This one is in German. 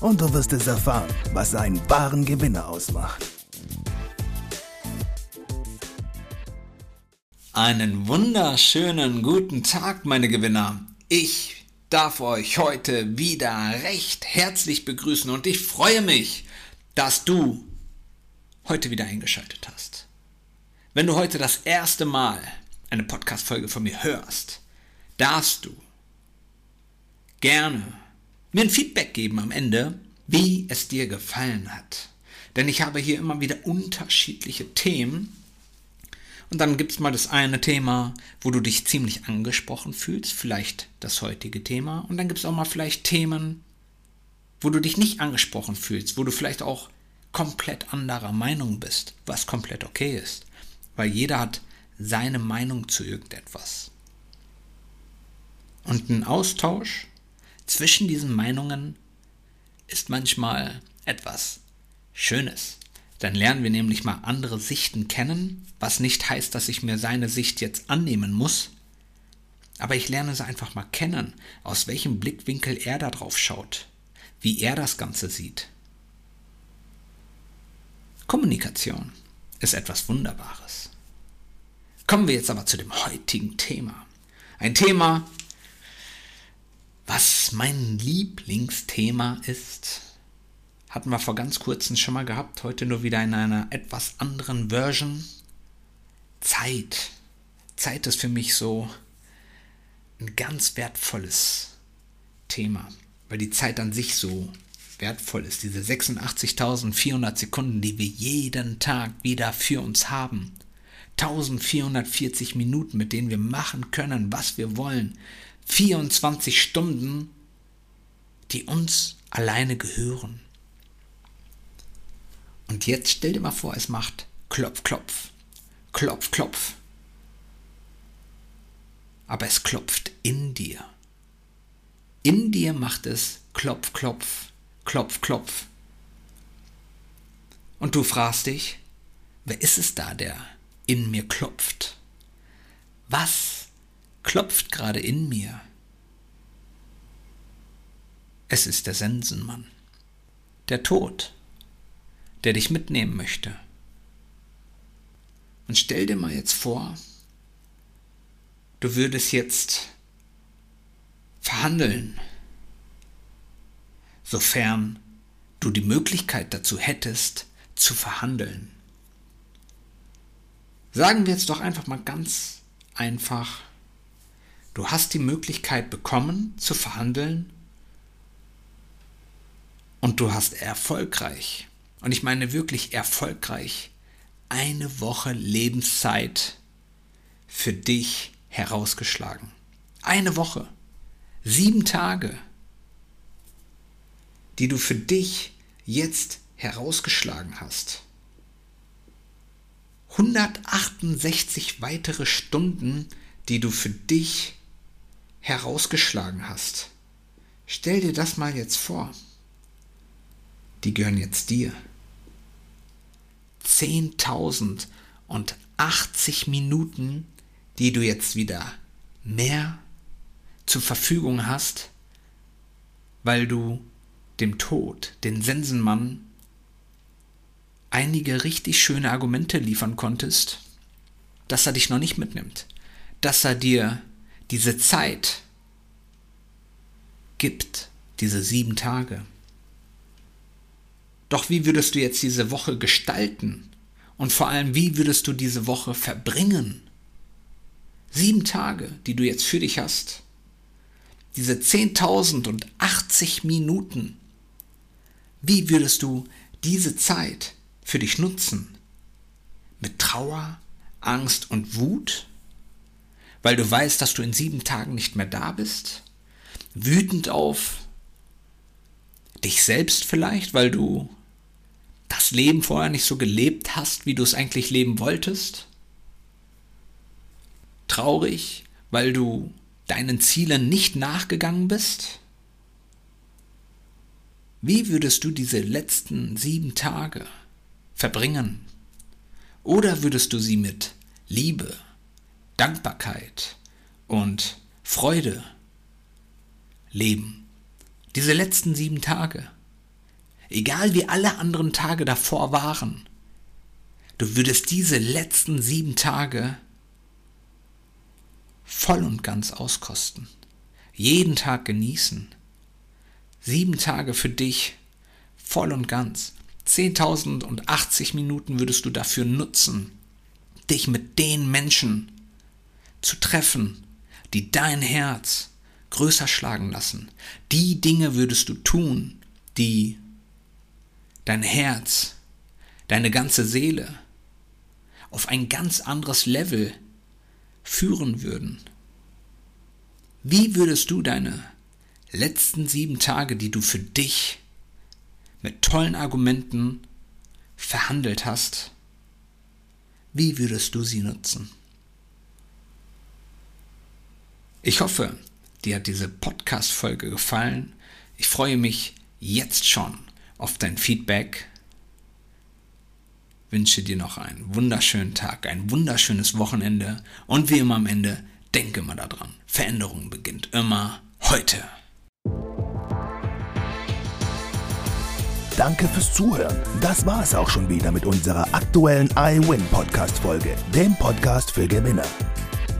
und du wirst es erfahren, was einen wahren Gewinner ausmacht. Einen wunderschönen guten Tag, meine Gewinner. Ich darf euch heute wieder recht herzlich begrüßen und ich freue mich, dass du heute wieder eingeschaltet hast. Wenn du heute das erste Mal eine Podcast-Folge von mir hörst, darfst du gerne mir ein Feedback geben am Ende, wie es dir gefallen hat. Denn ich habe hier immer wieder unterschiedliche Themen. Und dann gibt es mal das eine Thema, wo du dich ziemlich angesprochen fühlst, vielleicht das heutige Thema. Und dann gibt es auch mal vielleicht Themen, wo du dich nicht angesprochen fühlst, wo du vielleicht auch komplett anderer Meinung bist, was komplett okay ist. Weil jeder hat seine Meinung zu irgendetwas. Und ein Austausch zwischen diesen Meinungen ist manchmal etwas Schönes. Dann lernen wir nämlich mal andere Sichten kennen, was nicht heißt, dass ich mir seine Sicht jetzt annehmen muss, aber ich lerne sie einfach mal kennen, aus welchem Blickwinkel er da drauf schaut, wie er das Ganze sieht. Kommunikation ist etwas Wunderbares. Kommen wir jetzt aber zu dem heutigen Thema. Ein Thema, was mein Lieblingsthema ist, hatten wir vor ganz kurzem schon mal gehabt, heute nur wieder in einer etwas anderen Version. Zeit. Zeit ist für mich so ein ganz wertvolles Thema, weil die Zeit an sich so wertvoll ist. Diese 86.400 Sekunden, die wir jeden Tag wieder für uns haben. 1440 Minuten, mit denen wir machen können, was wir wollen. 24 Stunden, die uns alleine gehören. Und jetzt stell dir mal vor, es macht Klopf, Klopf, Klopf, Klopf. Aber es klopft in dir. In dir macht es Klopf, Klopf, Klopf, Klopf. Und du fragst dich, wer ist es da, der in mir klopft? Was klopft gerade in mir. Es ist der Sensenmann, der Tod, der dich mitnehmen möchte. Und stell dir mal jetzt vor, du würdest jetzt verhandeln, sofern du die Möglichkeit dazu hättest, zu verhandeln. Sagen wir jetzt doch einfach mal ganz einfach, Du hast die Möglichkeit bekommen zu verhandeln und du hast erfolgreich, und ich meine wirklich erfolgreich, eine Woche Lebenszeit für dich herausgeschlagen. Eine Woche. Sieben Tage, die du für dich jetzt herausgeschlagen hast. 168 weitere Stunden, die du für dich herausgeschlagen hast. Stell dir das mal jetzt vor. Die gehören jetzt dir. 10.080 Minuten, die du jetzt wieder mehr zur Verfügung hast, weil du dem Tod, den Sensenmann, einige richtig schöne Argumente liefern konntest, dass er dich noch nicht mitnimmt, dass er dir diese Zeit gibt, diese sieben Tage. Doch wie würdest du jetzt diese Woche gestalten? Und vor allem, wie würdest du diese Woche verbringen? Sieben Tage, die du jetzt für dich hast. Diese 10.080 Minuten. Wie würdest du diese Zeit für dich nutzen? Mit Trauer, Angst und Wut? Weil du weißt, dass du in sieben Tagen nicht mehr da bist? Wütend auf dich selbst vielleicht, weil du das Leben vorher nicht so gelebt hast, wie du es eigentlich leben wolltest? Traurig, weil du deinen Zielen nicht nachgegangen bist? Wie würdest du diese letzten sieben Tage verbringen? Oder würdest du sie mit Liebe, Dankbarkeit und Freude leben? Diese letzten sieben Tage. Egal wie alle anderen Tage davor waren, du würdest diese letzten sieben Tage voll und ganz auskosten. Jeden Tag genießen Sieben Tage für dich, voll und ganz. 10.080 Minuten würdest du dafür nutzen, dich mit den Menschen zu treffen, die dein Herz größer schlagen lassen. Die Dinge würdest du tun, die dein Herz, deine ganze Seele auf ein ganz anderes Level führen würden. Wie würdest du deine letzten sieben Tage, die du für dich mit tollen Argumenten verhandelt hast, wie würdest du sie nutzen? Ich hoffe, dir hat diese Podcast-Folge gefallen. Ich freue mich jetzt schon auf dein Feedback. Wünsche dir noch einen wunderschönen Tag, ein wunderschönes Wochenende und wie immer am Ende, denke mal daran, Veränderung beginnt immer heute. Danke fürs Zuhören. Das war es auch schon wieder mit unserer aktuellen iWin Podcast Folge, dem Podcast für Gewinner.